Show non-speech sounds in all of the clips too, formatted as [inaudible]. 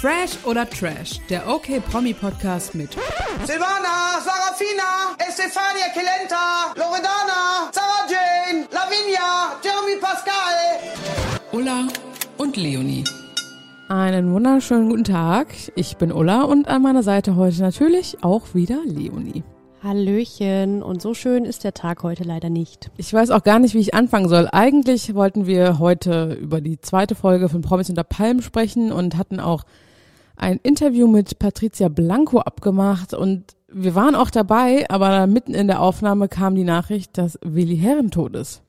Fresh oder Trash, der OK Promi Podcast mit Silvana, Sarafina, Estefania Kelenta, Loredana, Sarah Jane, Lavinia, Jeremy Pascal. Ulla und Leonie. Einen wunderschönen guten Tag. Ich bin Ulla und an meiner Seite heute natürlich auch wieder Leonie. Hallöchen. Und so schön ist der Tag heute leider nicht. Ich weiß auch gar nicht, wie ich anfangen soll. Eigentlich wollten wir heute über die zweite Folge von Promis unter Palmen sprechen und hatten auch ein Interview mit Patricia Blanco abgemacht und wir waren auch dabei, aber mitten in der Aufnahme kam die Nachricht, dass Willi Herren tot ist.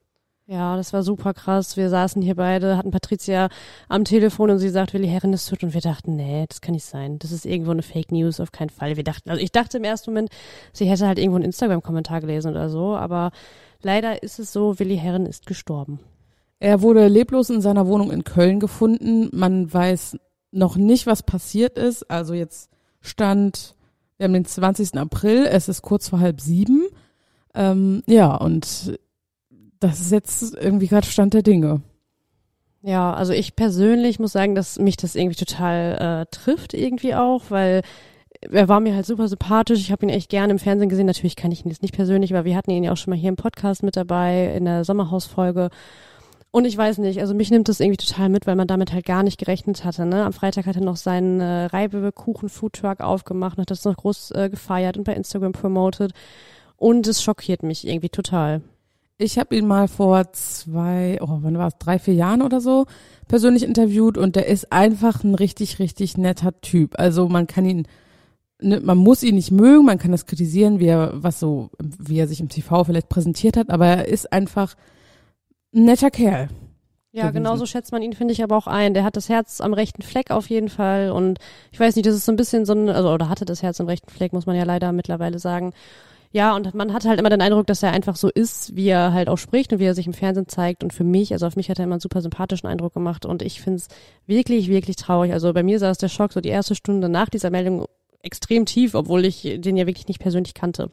Ja, das war super krass. Wir saßen hier beide, hatten Patricia am Telefon und sie sagt, Willi Herren ist tot und wir dachten, nee, das kann nicht sein. Das ist irgendwo eine Fake News, auf keinen Fall. Wir dachten, also ich dachte im ersten Moment, sie hätte halt irgendwo einen Instagram-Kommentar gelesen oder so, aber leider ist es so, Willi Herren ist gestorben. Er wurde leblos in seiner Wohnung in Köln gefunden. Man weiß noch nicht, was passiert ist. Also jetzt stand, wir haben den 20. April, es ist kurz vor halb sieben. Ähm, ja, und das ist jetzt irgendwie gerade Stand der Dinge. Ja, also ich persönlich muss sagen, dass mich das irgendwie total äh, trifft irgendwie auch, weil er war mir halt super sympathisch. Ich habe ihn echt gerne im Fernsehen gesehen. Natürlich kann ich ihn jetzt nicht persönlich, aber wir hatten ihn ja auch schon mal hier im Podcast mit dabei in der Sommerhausfolge. Und ich weiß nicht, also mich nimmt das irgendwie total mit, weil man damit halt gar nicht gerechnet hatte. Ne? Am Freitag hat er noch seinen äh, Reibekuchen-Foodtruck aufgemacht und hat das noch groß äh, gefeiert und bei Instagram promoted. Und es schockiert mich irgendwie total. Ich habe ihn mal vor zwei, oh, wann war es, drei, vier Jahren oder so persönlich interviewt und der ist einfach ein richtig, richtig netter Typ. Also man kann ihn, ne, man muss ihn nicht mögen, man kann das kritisieren, wie er, was so, wie er sich im TV vielleicht präsentiert hat, aber er ist einfach ein netter Kerl. Ja, genau so schätzt man ihn, finde ich, aber auch ein. Der hat das Herz am rechten Fleck auf jeden Fall und ich weiß nicht, das ist so ein bisschen so ein, also, oder hatte das Herz am rechten Fleck, muss man ja leider mittlerweile sagen. Ja, und man hat halt immer den Eindruck, dass er einfach so ist, wie er halt auch spricht und wie er sich im Fernsehen zeigt. Und für mich, also auf mich hat er immer einen super sympathischen Eindruck gemacht. Und ich finde es wirklich, wirklich traurig. Also bei mir saß der Schock so die erste Stunde nach dieser Meldung extrem tief, obwohl ich den ja wirklich nicht persönlich kannte.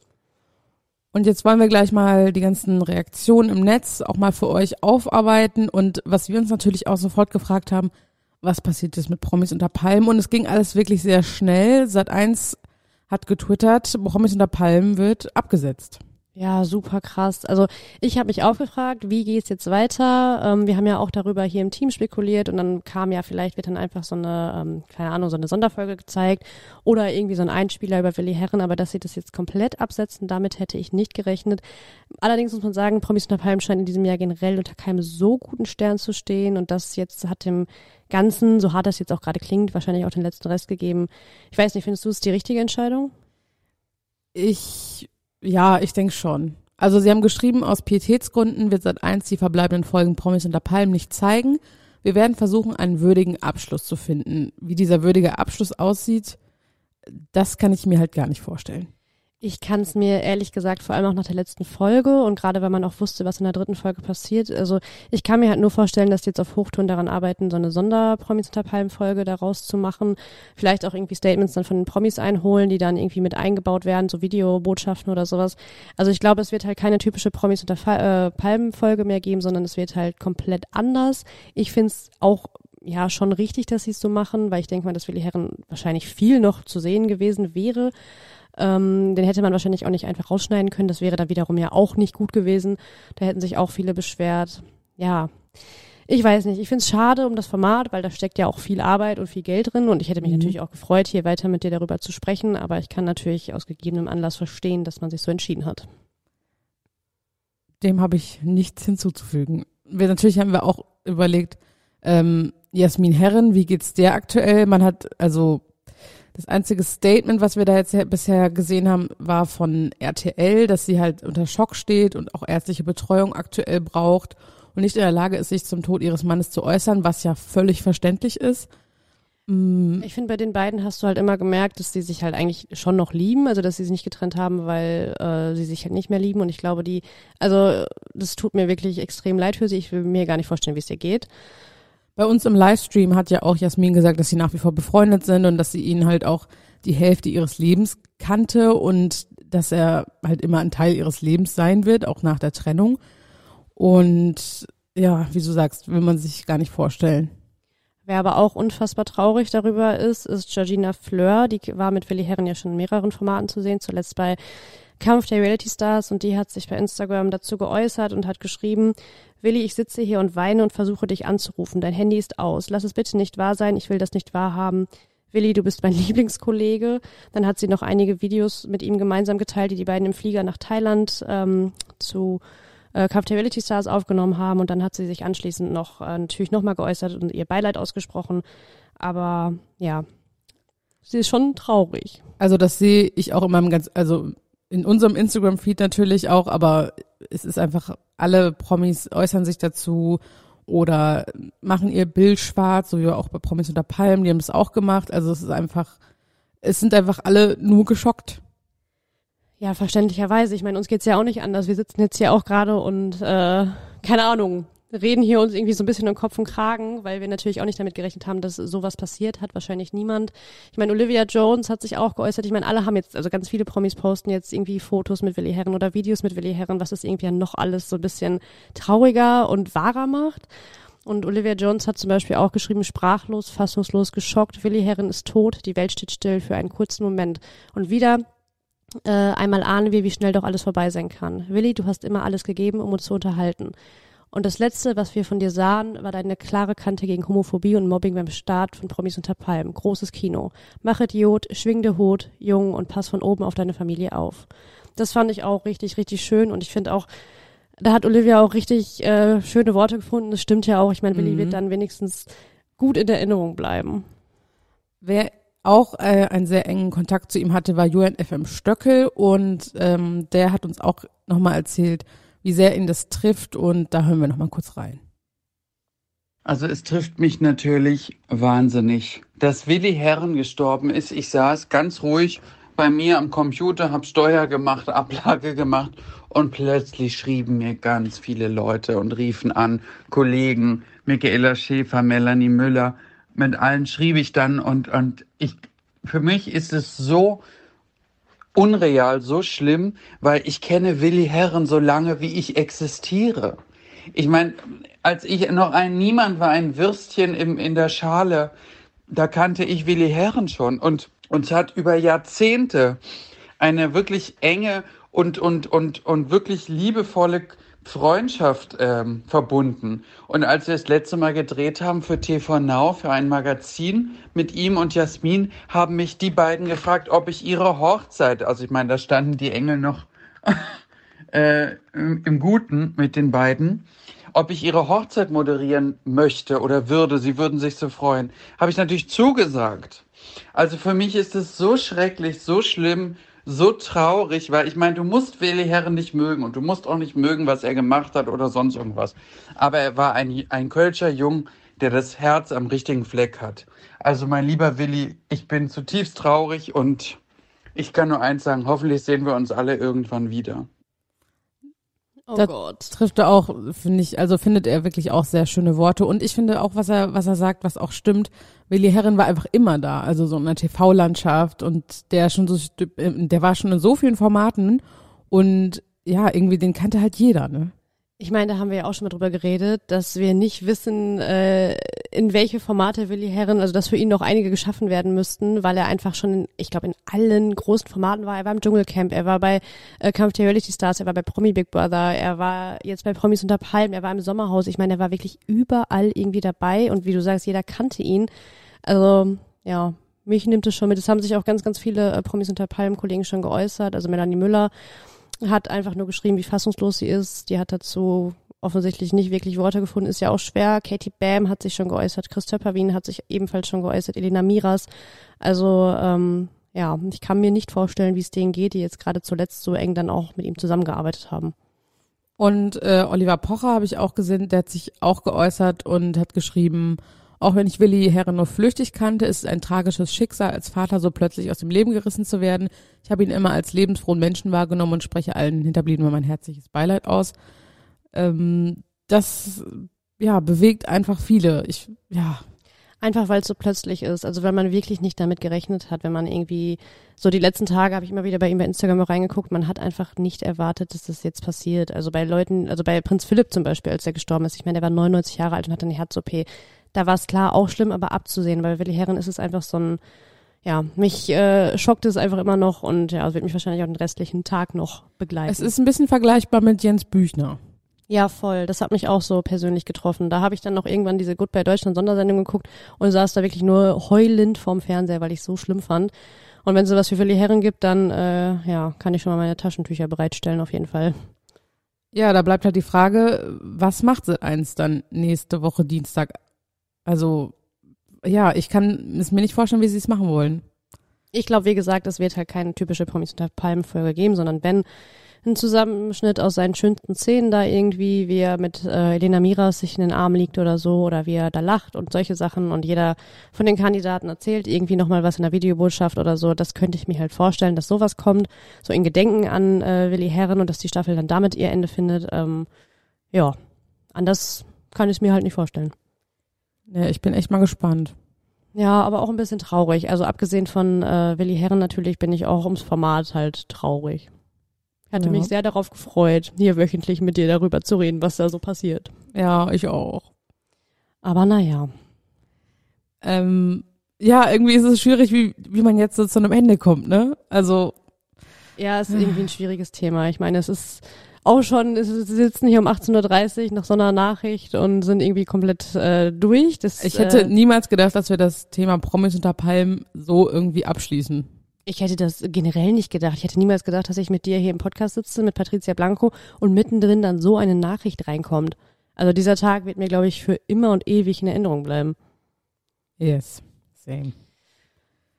Und jetzt wollen wir gleich mal die ganzen Reaktionen im Netz auch mal für euch aufarbeiten. Und was wir uns natürlich auch sofort gefragt haben, was passiert ist mit Promis unter Palmen? Und es ging alles wirklich sehr schnell. Sat 1 hat getwittert, Promis unter Palmen wird abgesetzt. Ja, super krass. Also ich habe mich auch gefragt, wie geht's jetzt weiter? Ähm, wir haben ja auch darüber hier im Team spekuliert und dann kam ja, vielleicht wird dann einfach so eine, ähm, keine Ahnung, so eine Sonderfolge gezeigt oder irgendwie so ein Einspieler über Willi Herren, aber dass sie das jetzt komplett absetzen, damit hätte ich nicht gerechnet. Allerdings muss man sagen, Promis unter Palmen scheint in diesem Jahr generell unter keinem so guten Stern zu stehen und das jetzt hat dem Ganzen, so hart das jetzt auch gerade klingt, wahrscheinlich auch den letzten Rest gegeben. Ich weiß nicht, findest du es die richtige Entscheidung? Ich ja, ich denke schon. Also sie haben geschrieben, aus Pietätsgründen wird seit eins die verbleibenden Folgen Promis unter Palmen nicht zeigen. Wir werden versuchen, einen würdigen Abschluss zu finden. Wie dieser würdige Abschluss aussieht, das kann ich mir halt gar nicht vorstellen. Ich kann es mir ehrlich gesagt vor allem auch nach der letzten Folge und gerade weil man auch wusste, was in der dritten Folge passiert. Also ich kann mir halt nur vorstellen, dass die jetzt auf Hochtouren daran arbeiten, so eine Sonderpromis unter Palmen Folge daraus zu machen. Vielleicht auch irgendwie Statements dann von den Promis einholen, die dann irgendwie mit eingebaut werden, so Videobotschaften oder sowas. Also ich glaube, es wird halt keine typische Promis unter äh, Palmen Folge mehr geben, sondern es wird halt komplett anders. Ich finde es auch ja schon richtig, dass sie es so machen, weil ich denke mal, dass Willi Herren wahrscheinlich viel noch zu sehen gewesen wäre. Ähm, den hätte man wahrscheinlich auch nicht einfach rausschneiden können. Das wäre da wiederum ja auch nicht gut gewesen. Da hätten sich auch viele beschwert. Ja. Ich weiß nicht, ich finde es schade um das Format, weil da steckt ja auch viel Arbeit und viel Geld drin und ich hätte mich mhm. natürlich auch gefreut, hier weiter mit dir darüber zu sprechen, aber ich kann natürlich aus gegebenem Anlass verstehen, dass man sich so entschieden hat. Dem habe ich nichts hinzuzufügen. Wir natürlich haben wir auch überlegt, ähm, Jasmin Herren, wie geht's der aktuell? Man hat also das einzige Statement, was wir da jetzt bisher gesehen haben, war von RTL, dass sie halt unter Schock steht und auch ärztliche Betreuung aktuell braucht und nicht in der Lage ist, sich zum Tod ihres Mannes zu äußern, was ja völlig verständlich ist. Mm. Ich finde, bei den beiden hast du halt immer gemerkt, dass sie sich halt eigentlich schon noch lieben, also dass sie sich nicht getrennt haben, weil äh, sie sich halt nicht mehr lieben. Und ich glaube, die, also das tut mir wirklich extrem leid für sie. Ich will mir gar nicht vorstellen, wie es ihr geht. Bei uns im Livestream hat ja auch Jasmin gesagt, dass sie nach wie vor befreundet sind und dass sie ihn halt auch die Hälfte ihres Lebens kannte und dass er halt immer ein Teil ihres Lebens sein wird, auch nach der Trennung. Und ja, wie du sagst, will man sich gar nicht vorstellen. Wer aber auch unfassbar traurig darüber ist, ist Georgina Fleur. Die war mit Willi Herren ja schon in mehreren Formaten zu sehen, zuletzt bei Kampf der Reality Stars und die hat sich bei Instagram dazu geäußert und hat geschrieben, Willi, ich sitze hier und weine und versuche dich anzurufen. Dein Handy ist aus. Lass es bitte nicht wahr sein. Ich will das nicht wahrhaben. Willi, du bist mein [laughs] Lieblingskollege. Dann hat sie noch einige Videos mit ihm gemeinsam geteilt, die die beiden im Flieger nach Thailand ähm, zu äh, Reality Stars aufgenommen haben. Und dann hat sie sich anschließend noch äh, natürlich nochmal geäußert und ihr Beileid ausgesprochen. Aber ja, sie ist schon traurig. Also das sehe ich auch in meinem ganz, also in unserem Instagram-Feed natürlich auch, aber es ist einfach, alle Promis äußern sich dazu oder machen ihr Bild schwarz, so wie auch bei Promis unter Palmen, die haben das auch gemacht. Also es ist einfach, es sind einfach alle nur geschockt. Ja, verständlicherweise. Ich meine, uns geht's ja auch nicht anders. Wir sitzen jetzt hier auch gerade und äh, keine Ahnung, reden hier uns irgendwie so ein bisschen im Kopf und Kragen, weil wir natürlich auch nicht damit gerechnet haben, dass sowas passiert hat. Wahrscheinlich niemand. Ich meine, Olivia Jones hat sich auch geäußert. Ich meine, alle haben jetzt, also ganz viele Promis posten jetzt irgendwie Fotos mit Willi Herren oder Videos mit Willi Herren, was es irgendwie noch alles so ein bisschen trauriger und wahrer macht. Und Olivia Jones hat zum Beispiel auch geschrieben, sprachlos, fassungslos, geschockt. Willi Herren ist tot, die Welt steht still für einen kurzen Moment. Und wieder äh, einmal ahnen wir, wie schnell doch alles vorbei sein kann. Willi, du hast immer alles gegeben, um uns zu unterhalten. Und das Letzte, was wir von dir sahen, war deine klare Kante gegen Homophobie und Mobbing beim Start von Promis unter Palmen. Großes Kino. Mach Idiot, schwing de Hut, Jung und pass von oben auf deine Familie auf. Das fand ich auch richtig, richtig schön und ich finde auch, da hat Olivia auch richtig äh, schöne Worte gefunden. Das stimmt ja auch. Ich meine, Willi mhm. wird dann wenigstens gut in Erinnerung bleiben. Wer auch äh, einen sehr engen Kontakt zu ihm hatte, war Julian FM Stöckel und ähm, der hat uns auch nochmal erzählt, wie sehr ihn das trifft und da hören wir nochmal kurz rein. Also es trifft mich natürlich wahnsinnig. Dass Willi Herren gestorben ist, ich saß ganz ruhig bei mir am Computer, habe Steuer gemacht, Ablage gemacht und plötzlich schrieben mir ganz viele Leute und riefen an, Kollegen, Michaela Schäfer, Melanie Müller, mit allen schrieb ich dann und, und ich, für mich ist es so unreal, so schlimm, weil ich kenne Willi Herren so lange, wie ich existiere. Ich meine, als ich noch ein Niemand war, ein Würstchen im, in der Schale, da kannte ich Willi Herren schon und uns hat über Jahrzehnte eine wirklich enge und, und, und, und wirklich liebevolle Freundschaft ähm, verbunden. Und als wir das letzte Mal gedreht haben für TV Now, für ein Magazin mit ihm und Jasmin, haben mich die beiden gefragt, ob ich ihre Hochzeit, also ich meine, da standen die Engel noch [laughs] äh, im Guten mit den beiden, ob ich ihre Hochzeit moderieren möchte oder würde. Sie würden sich so freuen. Habe ich natürlich zugesagt. Also für mich ist es so schrecklich, so schlimm, so traurig, weil ich meine, du musst Willi Herren nicht mögen und du musst auch nicht mögen, was er gemacht hat oder sonst irgendwas. Aber er war ein, ein Kölscher Jung, der das Herz am richtigen Fleck hat. Also mein lieber Willi, ich bin zutiefst traurig und ich kann nur eins sagen, hoffentlich sehen wir uns alle irgendwann wieder. Oh das Gott. trifft er auch, finde ich, also findet er wirklich auch sehr schöne Worte. Und ich finde auch, was er, was er sagt, was auch stimmt, Willi Herren war einfach immer da, also so in der TV-Landschaft und der schon so, der war schon in so vielen Formaten und ja, irgendwie den kannte halt jeder, ne? Ich meine, da haben wir ja auch schon mal drüber geredet, dass wir nicht wissen, äh, in welche Formate Willi Herren, also dass für ihn noch einige geschaffen werden müssten, weil er einfach schon, in, ich glaube, in allen großen Formaten war. Er war im Dschungelcamp, er war bei äh, Kampf der Reality Stars, er war bei Promi Big Brother, er war jetzt bei Promis unter Palmen, er war im Sommerhaus. Ich meine, er war wirklich überall irgendwie dabei und wie du sagst, jeder kannte ihn. Also, ja, mich nimmt es schon mit. Es haben sich auch ganz, ganz viele äh, Promis unter Palmen Kollegen schon geäußert. Also Melanie Müller hat einfach nur geschrieben, wie fassungslos sie ist. Die hat dazu offensichtlich nicht wirklich Worte gefunden, ist ja auch schwer. Katie Bam hat sich schon geäußert, Chris Töpperwien hat sich ebenfalls schon geäußert, Elena Miras. Also ähm, ja, ich kann mir nicht vorstellen, wie es denen geht, die jetzt gerade zuletzt so eng dann auch mit ihm zusammengearbeitet haben. Und äh, Oliver Pocher habe ich auch gesehen, der hat sich auch geäußert und hat geschrieben, auch wenn ich Willi Herren nur flüchtig kannte, ist es ein tragisches Schicksal, als Vater so plötzlich aus dem Leben gerissen zu werden. Ich habe ihn immer als lebensfrohen Menschen wahrgenommen und spreche allen Hinterbliebenen mein herzliches Beileid aus. Ähm, das ja bewegt einfach viele. Ich ja. Einfach weil es so plötzlich ist. Also wenn man wirklich nicht damit gerechnet hat, wenn man irgendwie, so die letzten Tage habe ich immer wieder bei ihm bei Instagram reingeguckt, man hat einfach nicht erwartet, dass das jetzt passiert. Also bei Leuten, also bei Prinz Philipp zum Beispiel, als er gestorben ist, ich meine, der war 99 Jahre alt und hatte eine Herz-OP. Da war es klar auch schlimm, aber abzusehen. Bei Willi Herren ist es einfach so ein, ja, mich äh, schockt es einfach immer noch und ja, wird mich wahrscheinlich auch den restlichen Tag noch begleiten. Es ist ein bisschen vergleichbar mit Jens Büchner. Ja, voll. Das hat mich auch so persönlich getroffen. Da habe ich dann noch irgendwann diese Goodbye Deutschland Sondersendung geguckt und saß da wirklich nur heulend vorm Fernseher, weil ich so schlimm fand. Und wenn es sowas für Willi Herren gibt, dann äh, ja, kann ich schon mal meine Taschentücher bereitstellen, auf jeden Fall. Ja, da bleibt halt die Frage, was macht sie eins dann nächste Woche Dienstag? Also, ja, ich kann es mir nicht vorstellen, wie sie es machen wollen. Ich glaube, wie gesagt, es wird halt keine typische Promis unter Palmen-Folge geben, sondern wenn ein Zusammenschnitt aus seinen schönsten Szenen da irgendwie, wie er mit äh, Elena Miras sich in den Arm liegt oder so, oder wie er da lacht und solche Sachen und jeder von den Kandidaten erzählt irgendwie nochmal was in der Videobotschaft oder so. Das könnte ich mir halt vorstellen, dass sowas kommt, so in Gedenken an äh, Willi Herren und dass die Staffel dann damit ihr Ende findet. Ähm, ja, anders kann ich es mir halt nicht vorstellen. Ja, ich bin echt mal gespannt. Ja, aber auch ein bisschen traurig. Also abgesehen von äh, Willi Herren natürlich bin ich auch ums Format halt traurig. Ich hatte Ja. mich sehr darauf gefreut, hier wöchentlich mit dir darüber zu reden, was da so passiert. Ja, ich auch. Aber naja. Ähm, ja, irgendwie ist es schwierig, wie, wie man jetzt so zu einem Ende kommt, ne? Also, Ja, es ist irgendwie ein schwieriges Thema. Ich meine, es ist auch schon, sitzen hier um 18.30 Uhr nach so einer Nachricht und sind irgendwie komplett äh, durch. Das, ich hätte äh, niemals gedacht, dass wir das Thema Promis unter Palmen so irgendwie abschließen. Ich hätte das generell nicht gedacht. Ich hätte niemals gedacht, dass ich mit dir hier im Podcast sitze, mit Patricia Blanco und mittendrin dann so eine Nachricht reinkommt. Also dieser Tag wird mir, glaube ich, für immer und ewig in Erinnerung bleiben. Yes. Same.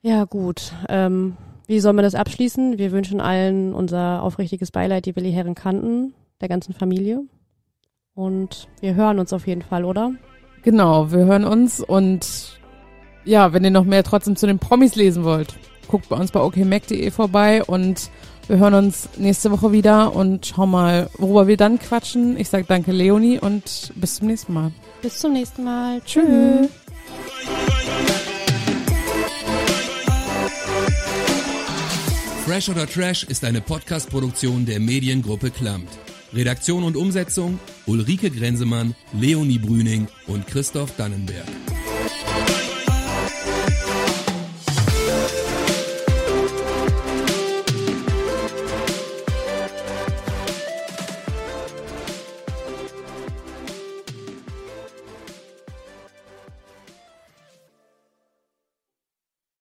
Ja, gut. Ähm, wie sollen wir das abschließen? Wir wünschen allen unser aufrichtiges Beileid, die Willi Herren kannten, der ganzen Familie. Und wir hören uns auf jeden Fall, oder? Genau, wir hören uns und ja, wenn ihr noch mehr trotzdem zu den Promis lesen wollt, guckt bei uns bei okmac.de vorbei und wir hören uns nächste Woche wieder und schauen mal, worüber wir dann quatschen. Ich sag danke Leonie und bis zum nächsten Mal. Bis zum nächsten Mal. Tschüss. Fresh oder Trash ist eine Podcast-Produktion der Mediengruppe Klammt. Redaktion und Umsetzung Ulrike Grenzemann, Leonie Brüning und Christoph Dannenberg.